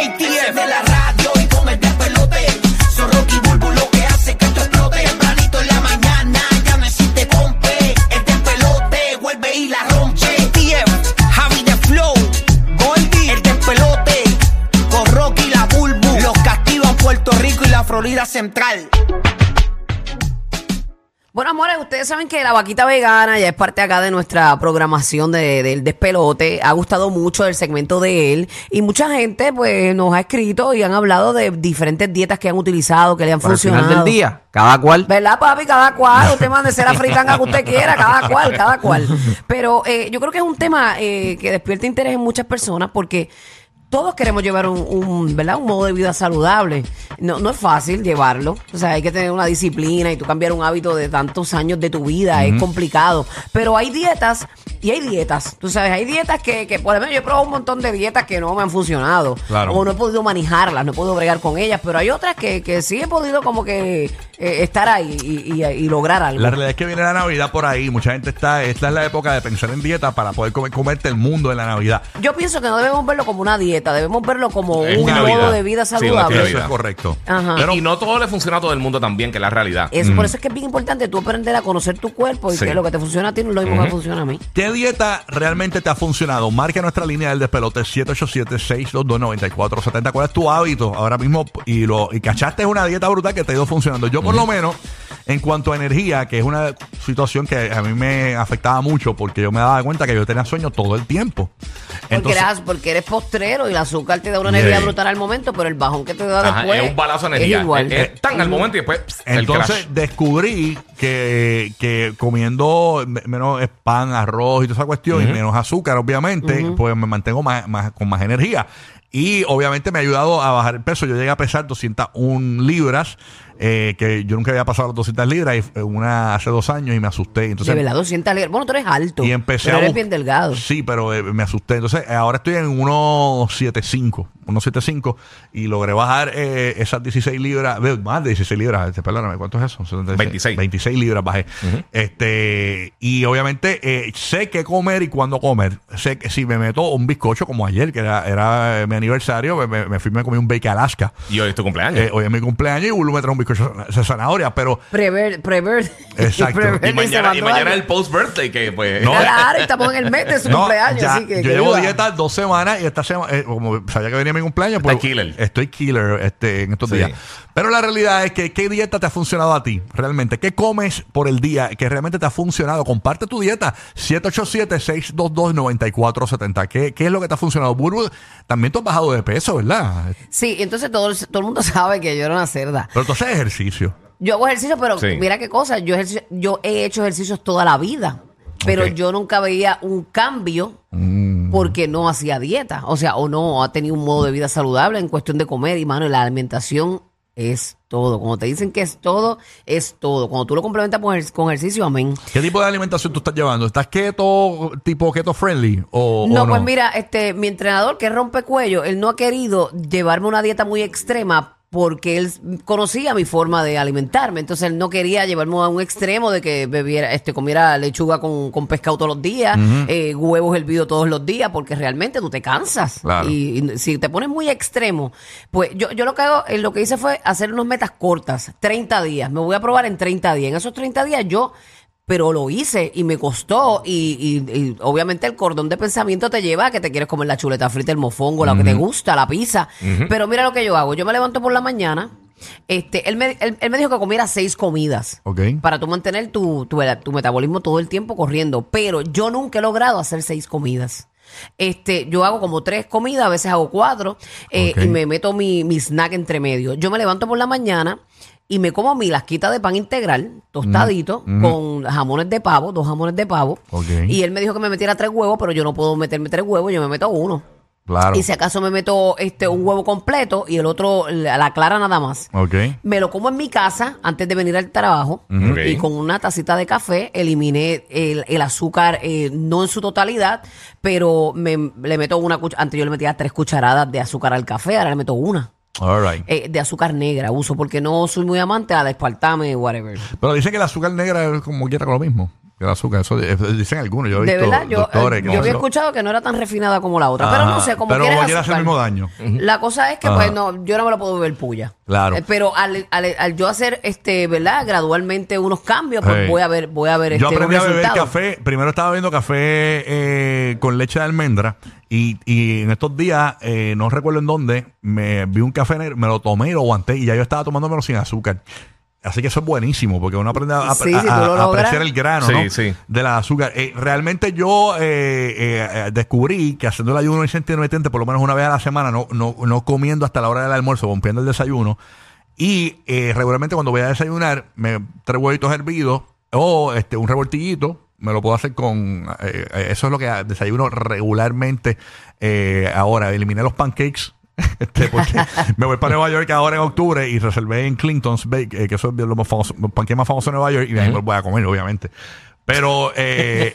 ATF de la radio y con el despelote. Son Rocky Bulbo lo que hace que esto explote. Tempranito en la mañana ya no existe compe. El despelote vuelve y la rompe. ATF, Javi de Flow, Goldie, el despelote. Con Rocky y la Bulbo. Los castigan Puerto Rico y la Florida Central. Bueno, amores, ustedes saben que la vaquita vegana ya es parte acá de nuestra programación de- del despelote. Ha gustado mucho el segmento de él. Y mucha gente, pues, nos ha escrito y han hablado de diferentes dietas que han utilizado, que le han Por funcionado. final del día, cada cual. ¿Verdad, papi? Cada cual. Usted mande ser la fritanga que usted quiera. Cada cual, cada cual. Pero eh, yo creo que es un tema eh, que despierta interés en muchas personas porque todos queremos llevar un, un, ¿verdad? un modo de vida saludable. No, no es fácil llevarlo. O sea, hay que tener una disciplina y tú cambiar un hábito de tantos años de tu vida. Es complicado. Pero hay dietas y hay dietas. Tú sabes, hay dietas que, que por ejemplo, yo he probado un montón de dietas que no me han funcionado. Claro. O no he podido manejarlas, no he podido bregar con ellas. Pero hay otras que, que sí he podido como que eh, estar ahí y, y- y lograr algo. La realidad es que viene la Navidad por ahí. Mucha gente está. Esta es la época de pensar en dieta para poder comer, comerte el mundo en la Navidad. Yo pienso que no debemos verlo como una dieta, debemos verlo como Es un una modo vida. de vida Sí, una saludable. Eso es correcto. Ajá. Pero y no todo le funciona a todo el mundo también, que es la realidad. Eso, Por eso es que es bien importante tú aprender a conocer tu cuerpo y Sí. que lo que te funciona a ti no es lo mismo que me funciona a mí. ¿Qué dieta realmente te ha funcionado? Marca nuestra línea del despelote 787-622-9470. ¿Cuál es tu hábito ahora mismo? Y lo y cachaste una dieta brutal que te ha ido funcionando. Yo, por lo menos, en cuanto a energía, que es una situación que a mí me afectaba mucho porque yo me daba cuenta que yo tenía sueño todo el tiempo. Porque, Entonces, eres, porque eres postrero y el azúcar te da una energía brutal al momento, pero el bajón que te da Ajá, después es un balazo de energía. es igual. Eh, eh, tan al momento y después pss, el Entonces crash. descubrí que, que comiendo me- menos pan, arroz y toda esa cuestión y menos azúcar, obviamente, pues me mantengo más, más- con más energía. Y obviamente me ha ayudado a bajar el peso. Yo llegué a pesar 201 libras, eh, que yo nunca había pasado las 200 libras, y fue una hace dos años y me asusté. Entonces, de verdad, 200 libras. Bueno, tú eres alto. y empecé pero a eres bus- bien delgado. Sí, pero eh, me asusté. Entonces, eh, ahora estoy en 1.75, 1.75 y logré bajar eh, esas 16 libras, más de 16 libras, este, perdóname, ¿cuánto es eso? 76. 26. 26 libras bajé. Este, y obviamente eh, sé qué comer y cuándo comer. Sé que si me meto un bizcocho como ayer, que era, era eh, mi aniversario, me, me, me fui me comí un bake Alaska. Y hoy es tu cumpleaños. Eh, hoy es mi cumpleaños y Bulu me trajo un bizcocho de zanahoria, pero Prever, prever. Exacto. prever y mañana, y mañana el post-birthday, que pues. No, Claro, estamos en el mes de su No, cumpleaños, ya, así que. yo que llevo dieta dos semanas y esta semana, eh, como sabía que venía mi cumpleaños, Está killer. estoy killer este, en estos Sí. días. Pero la realidad es que ¿qué dieta te ha funcionado a ti? Realmente, ¿qué comes por el día que realmente te ha funcionado? Comparte tu dieta. 787-622-9470. ¿Qué, ¿Qué es lo que te ha funcionado? Burbu, también tú has bajado de peso, ¿verdad? Sí, entonces todo, el- todo el mundo sabe que yo era una cerda. Pero tú haces ejercicio. Yo hago ejercicio, pero Sí. mira qué cosa, yo, ejercicio- yo he hecho ejercicios toda la vida, pero yo nunca veía un cambio porque no hacía dieta, o sea, o no ha tenido un modo de vida saludable en cuestión de comer y mano, la alimentación es todo. Cuando te dicen que es todo, es todo. Cuando tú lo complementas con, ejer- con ejercicio, amén. ¿Qué tipo de alimentación tú estás llevando? ¿Estás keto, tipo keto friendly? O, No, o pues mira, este, mi entrenador que rompe cuello, él no ha querido llevarme una dieta muy extrema porque él conocía mi forma de alimentarme. Entonces él no quería llevarme a un extremo de que bebiera, este, comiera lechuga con, con pescado todos los días, eh, huevos hervidos todos los días, porque realmente tú te cansas. Claro. Y, y si te pones muy extremo, pues yo, yo lo que hago, eh, lo que hice fue hacer unas metas cortas, 30 días. Me voy a probar en 30 días. En esos 30 días yo pero lo hice y me costó y, y- y obviamente el cordón de pensamiento te lleva a que te quieres comer la chuleta frita, el mofongo, lo que te gusta, la pizza. Pero mira lo que yo hago, yo me levanto por la mañana, este, él me, él, él me dijo que comiera seis comidas. Ok. Para tú mantener tu, tu, tu metabolismo todo el tiempo corriendo. Pero yo nunca he logrado hacer seis comidas. Este, yo hago como tres comidas, a veces hago cuatro, eh, y me meto mi, mi snack entre medio. Yo me levanto por la mañana y me como mi lasquita de pan integral, tostadito, con jamones de pavo, dos jamones de pavo. Y él me dijo que me metiera tres huevos, pero yo no puedo meterme tres huevos, yo me meto uno. Claro. Y si acaso me meto este un huevo completo y el otro la, la clara nada más. Me lo como en mi casa antes de venir al trabajo y con una tacita de café eliminé el, el azúcar, eh, no en su totalidad, pero me, le meto una cucharada. Antes yo le metía tres cucharadas de azúcar al café, ahora le meto una. All right. eh, de azúcar negra uso porque no soy muy amante a la espartame, whatever. Pero dicen que el azúcar negra es como quiera con lo mismo. Que el azúcar, eso eh, dicen algunos. Yo he De visto verdad, yo, doctores eh, que yo no había sé. escuchado que no era tan refinada como la otra, pero no sé, como Pero quieres como quiera el azúcar. mismo daño. La cosa es que, Ajá. pues, no, yo no me lo puedo beber puya. Claro. Eh, pero al, al- al yo hacer, este, ¿verdad? Gradualmente unos cambios, pues voy a ver, voy a ver Yo este, aprendí un a beber resultado. café. Primero estaba bebiendo café eh, con leche de almendra. Y, y en estos días, eh, no recuerdo en dónde, me vi un café negro, me lo tomé y lo aguanté. Y ya yo estaba tomándomelo sin azúcar. Así que eso es buenísimo, porque uno aprende a, a- Sí, a- si tú a- lo a logras. apreciar el grano Sí, ¿no? sí. de la azúcar. Eh, realmente yo eh, eh, eh, descubrí que haciendo el ayuno intermitente, por lo menos una vez a la semana, no, no, no comiendo hasta la hora del almuerzo, rompiendo el desayuno. Y eh, regularmente cuando voy a desayunar, me tres huevitos hervidos o este un revoltillito. Me lo puedo hacer con... eh, eh, eso es lo que desayuno regularmente eh, ahora. Eliminé los pancakes. Este, porque me voy para Nueva York ahora en octubre y reservé en Clinton's Bake, eh, que eso es los, más los pancakes más famosos de Nueva York, y ahí me los voy a comer, obviamente. Pero, eh,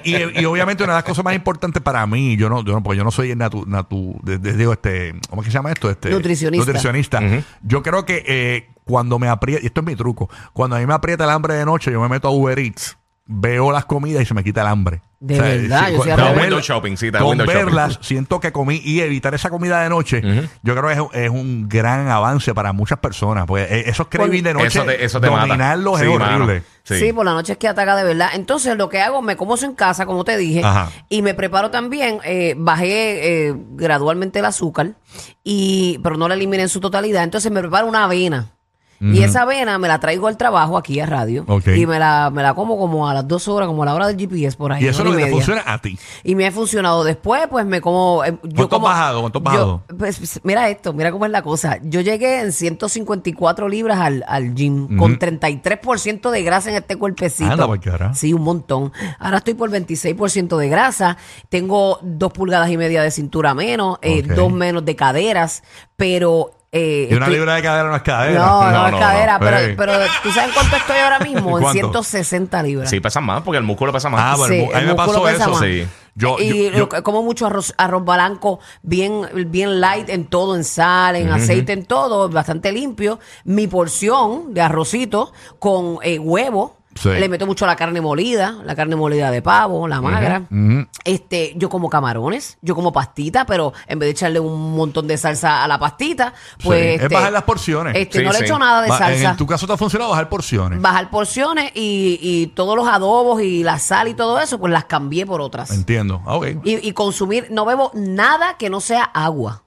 y, y obviamente una de las cosas más importantes para mí, yo no, yo no, porque yo no soy natu, natu de- de- digo, este, ¿cómo es que se llama esto? Este, Nutricionista. Nutricionista. Yo creo que eh, cuando me aprieta, y esto es mi truco, cuando a mí me aprieta el hambre de noche, yo me meto a Uber Eats, veo las comidas y se me quita el hambre. De verdad, yo cu- soy al con revés. Window shopping, sí, te da con window shopping. verlas, siento que comí y evitar esa comida de noche, yo creo que es, es un gran avance para muchas personas. Pues eh, esos cravings de noche, Eso te, eso te mata. dominarlos Sí, es mano. horrible. Sí. Sí. por la noche es que ataca de verdad. Entonces, lo que hago, me como eso en casa, como te dije, Ajá. y me preparo también, eh, bajé eh, gradualmente el azúcar, y pero no la eliminé en su totalidad. Entonces, me preparo una avena. Y esa avena me la traigo al trabajo aquí a radio. Y me la, me la como como a las dos horas, como a la hora del GPS por ahí. Y eso es lo que te funciona a ti. Y me ha funcionado. Después, pues me como. eh, yo ¿Cuánto has como, bajado? ¿Cuánto yo- bajado? pues, pues, mira esto, mira cómo es la cosa. Yo llegué en 154 libras al, al gym, con 33% de grasa en este cuerpecito. Anda, carajo. Sí, un montón. Ahora estoy por 26% de grasa. Tengo dos pulgadas y media de cintura menos, eh, dos menos de caderas, pero. Eh, Y una estoy- libra de cadera no es cadera. No, no, No, es no, cadera, no. pero, pero ¿tú sabes cuánto estoy ahora mismo? En ¿Cuánto? 160 libras. Sí, pesan más porque el músculo pesa más. Ah, Sí, mu- a mí el me músculo pasó pesa eso. más. Sí. Yo, y yo- yo- como mucho arroz, arroz blanco, bien, bien light en todo, en sal, en aceite, en todo, bastante limpio. Mi porción de arrocito con eh, huevo. Sí. Le meto mucho la carne molida, la carne molida de pavo, la magra. Este, yo como camarones, yo como pastita, pero en vez de echarle un montón de salsa a la pastita, pues Sí, este, es bajar las porciones. Este, Sí, no le echo nada de salsa En tu caso te ha funcionado bajar porciones. bajar porciones y, y todos los adobos y la sal y todo eso, pues las cambié por otras. Entiendo. Ah, ok. Y, y consumir, no bebo nada que no sea agua.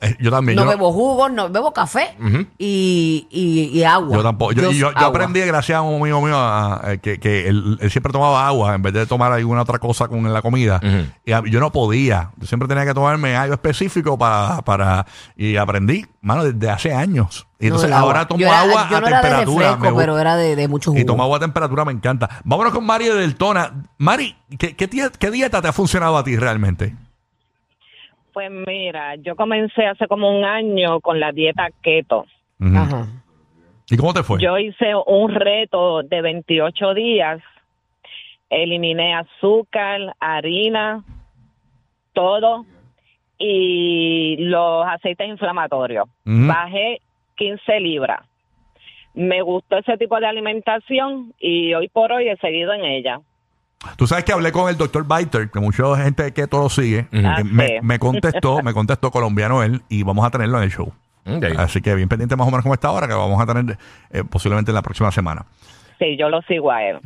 Eh, yo también. No yo, bebo jugos, no bebo café y, y- y agua. Yo tampoco. Yo, yo, yo agua. aprendí, gracias a un amigo mío, a- a- que, que él, él siempre tomaba agua en vez de tomar alguna otra cosa con la comida. Y a- yo no podía. Yo siempre tenía que tomarme algo específico para. para y aprendí, mano, desde hace años. Y No, entonces el agua. ahora tomo Yo era- agua yo a no era de temperatura. refresco, me gu- pero era de, de mucho jugo. y tomo agua a temperatura, me encanta. Vámonos con Mari de Deltona. Mari, ¿qué, qué, qué dieta te ha funcionado a ti realmente? Pues mira, yo comencé hace como un año con la dieta keto. Ajá. ¿Y cómo te fue? Yo hice un reto de 28 días. Eliminé azúcar, harina, todo y los aceites inflamatorios. Bajé 15 libras. Me gustó ese tipo de alimentación y hoy por hoy he seguido en ella. Tú sabes que hablé con el doctor Biter, que mucha gente que todo lo sigue. Ah, que me, contestó, me contestó colombiano él, y vamos a tenerlo en el show. Así que bien pendiente más o menos como esta hora, que lo vamos a tener eh, posiblemente en la próxima semana. Sí, yo lo sigo a él.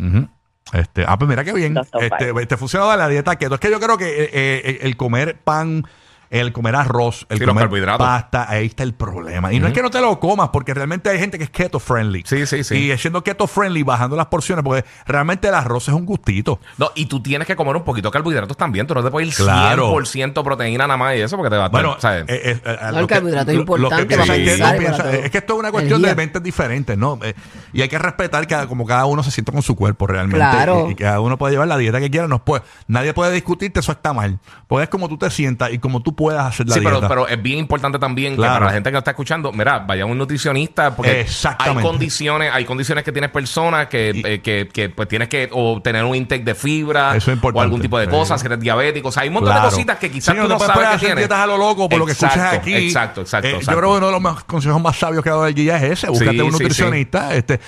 Este, ah, pues mira qué bien. Doctor Este, Biter. te funciona la dieta keto. Es que yo creo que eh, eh, el comer pan, el comer arroz, el Sí, los comer carbohidratos. pasta, ahí está el problema. Y no es que no te lo comas, porque realmente hay gente que es keto friendly. Sí, sí, sí. Y siendo keto friendly, bajando las porciones, porque realmente el arroz es un gustito. No, y tú tienes que comer un poquito de carbohidratos también. Tú no te puedes ir Claro. 100% proteína nada más y eso porque te va a Bueno, ¿sabes? eh, eh, eh, lo el que- carbohidrato es lo- importante que para piensa es que pensar no y piensa- para todo. es que esto es una cuestión Energía. de mentes diferentes, ¿no? Eh, y hay que respetar que como cada uno se siente con su cuerpo realmente. Claro. Y, y cada uno puede llevar la dieta que quiera. No puede, nadie puede discutirte, eso está mal. Porque es como tú te sientas y como tú puedas hacer la Sí, pero, dieta. pero es bien importante también que para la gente que lo está escuchando, mira, vaya a un nutricionista porque hay condiciones, hay condiciones que tienes personas que, eh, que, que, pues tienes que o tener un intake de fibra Eso es importante. o algún tipo de Sí. cosas, si eres diabético, o sea, hay un montón Claro. de cositas que quizás Sí, tú no puedes sabes que hacer tienes. dietas a lo loco por lo que escuchas aquí. Exacto, exacto, Eh, exacto. Yo creo que uno de los más- consejos más sabios que ha dado el guía es ese. Búscate Sí, un sí, nutricionista. Este,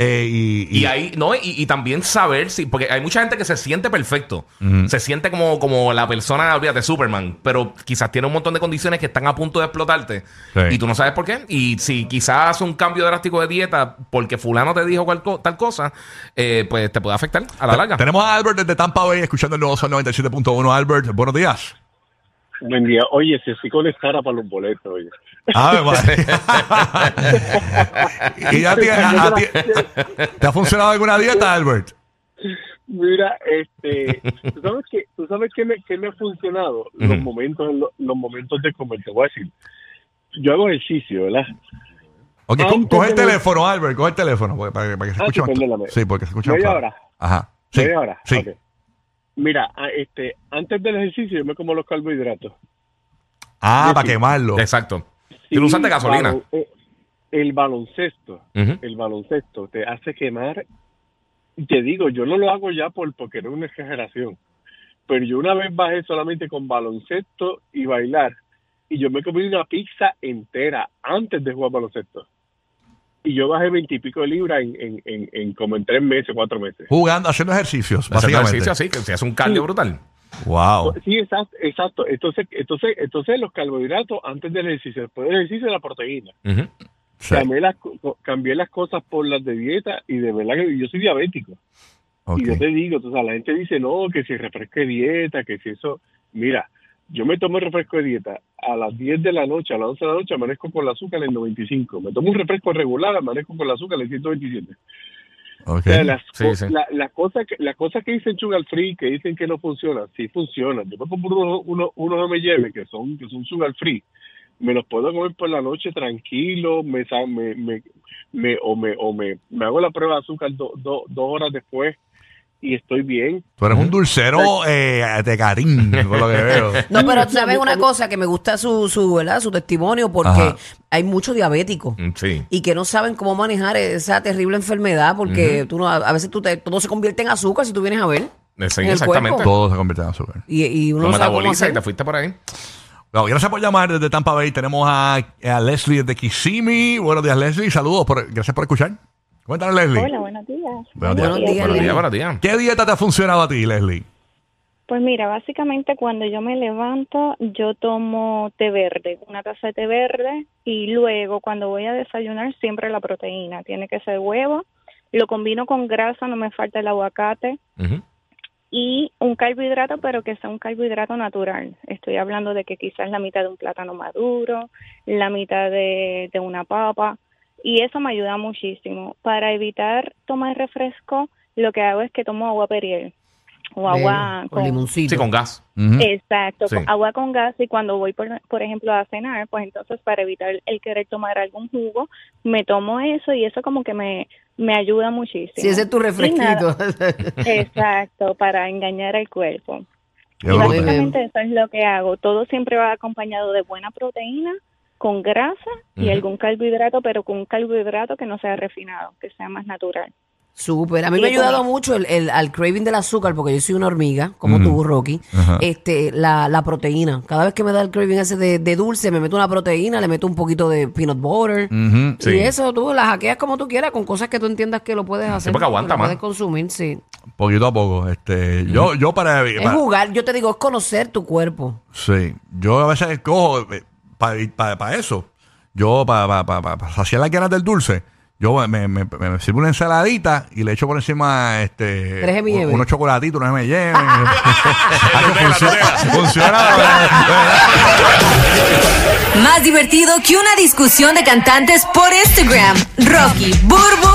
eh, y, Y ahí, no, y, y también saber si, porque hay mucha gente que se siente perfecto, se siente como, como la persona, olvídate, Superman, pero quizás tiene un montón de condiciones que están a punto de explotarte Sí. y tú no sabes por qué. Y si quizás hace un cambio drástico de dieta porque fulano te dijo cual tal cosa, eh, pues te puede afectar a la larga. Tenemos a Albert desde Tampa Bay escuchando el nuevo Sol 97.1. Albert, buenos días. Buen día. Oye, si estoy conectada para los boletos, oye. A ver, vale. ¿Y ya te, a- a ti- ¿te ha funcionado alguna dieta, Albert? Mira, este, ¿tú sabes qué, tú sabes qué me, qué me ha funcionado? Los momentos, los, los momentos de comer. Te voy a decir, yo hago ejercicio, ¿verdad? Ok, co- coge el teléfono, Albert, coge el teléfono porque- para, que- para que se Ah, escuche sí, más. perdóname. Sí, porque se escucha Media más. hora. Ajá. Sí. ¿Media hora? Sí. Ok. Mira, a- este, antes del ejercicio yo me como los carbohidratos. Ah, para quemarlo. Exacto. Y no usaste gasolina. eh, el baloncesto, el baloncesto te hace quemar. Y Te digo, yo no lo hago ya por porque no es una exageración. Pero yo una vez bajé solamente con baloncesto y bailar. Y yo me comí una pizza entera antes de jugar baloncesto. Y yo bajé veintipico de libras en, en, en, en como en tres meses, cuatro meses. Jugando, haciendo ejercicios, básicamente. ejercicio así, que se hace un cardio brutal. Wow. Sí, exacto, exacto. Entonces, entonces, entonces los carbohidratos antes del ejercicio, después del ejercicio la proteína. Sí. Cambié las, cambié las cosas por las de dieta y de verdad que yo soy diabético. Y yo te digo, sabes, la gente dice, no, que si refresco de dieta, que si eso... Mira, yo me tomo el refresco de dieta a las 10 de la noche, a las 11 de la noche amanezco con el azúcar en 95. Me tomo un refresco regular, amanezco con el azúcar en 127. Ok. O sea, las, Sí, co- sí. la- las cosas que, las cosas que dicen sugar free, que dicen que no funcionan, sí funcionan. Yo me compro unos, unos, unos M&M que son, que son sugar free. Me los puedo comer por la noche tranquilo, me, me, me, me- o, me, o me, me hago la prueba de azúcar do- do- dos horas después y estoy bien. Tú eres un dulcero eh, de cariño, por lo que veo. No, pero sabes una cosa que me gusta su, su, ¿verdad? su testimonio porque Ajá. hay muchos diabéticos Mm, Sí. y que no saben cómo manejar esa terrible enfermedad porque tú no, a veces tú te, todo se convierte en azúcar si tú vienes a ver. Sí, en el exactamente. Todo se convierte en azúcar. Y, y uno Lo no metaboliza y te fuiste por ahí. Bueno, gracias por llamar desde Tampa Bay. Tenemos a, a Leslie desde Kissimmee. Buenos días, Leslie. Saludos. Por, gracias por escuchar. Cuéntanos, Leslie. Hola, buenos días. Buenos días. Buenos días, Buenos días, buenos días. ¿Qué dieta te ha funcionado a ti, Leslie? Pues mira, básicamente cuando yo me levanto, yo tomo té verde, una taza de té verde, y luego cuando voy a desayunar, siempre la proteína. Tiene que ser huevo. Lo combino con grasa, no me falta el aguacate. Y un carbohidrato, pero que sea un carbohidrato natural. Estoy hablando de que quizás la mitad de un plátano maduro, la mitad de, de una papa. Y eso me ayuda muchísimo. Para evitar tomar refresco, lo que hago es que tomo agua periel. O agua con limoncito. Sí, con gas. Exacto, Sí. con agua con gas y cuando voy, por, por ejemplo, a cenar, pues entonces para evitar el querer tomar algún jugo, me tomo eso y eso como que me, me ayuda muchísimo. Si ese es tu refresquito. Exacto, para engañar al cuerpo. Qué y básicamente eso es lo que hago. Todo siempre va acompañado de buena proteína, con grasa y algún carbohidrato, pero con un carbohidrato que no sea refinado, que sea más natural. Súper. A mí Sí, me ha ayudado mucho el, el- al craving del azúcar, porque yo soy una hormiga, como tú, Rocky. Este, la, la proteína. Cada vez que me da el craving ese de, de dulce, me meto una proteína, le meto un poquito de peanut butter. Sí. Y eso tú la hackeas como tú quieras, con cosas que tú entiendas que lo puedes hacer. porque aguanta más. Puedes consumir, sí. Poquito a poco. Este, yo, yo para, Es para- jugar, yo te digo, es conocer tu cuerpo. Sí, yo a veces cojo para eso. Yo para saciar las ganas del dulce, yo me, me, me, me sirvo una ensaladita y le echo por encima este Tres M&M. unos chocolatitos, unos M&M. Más divertido que una discusión de cantantes por Instagram. Rocky, Burbu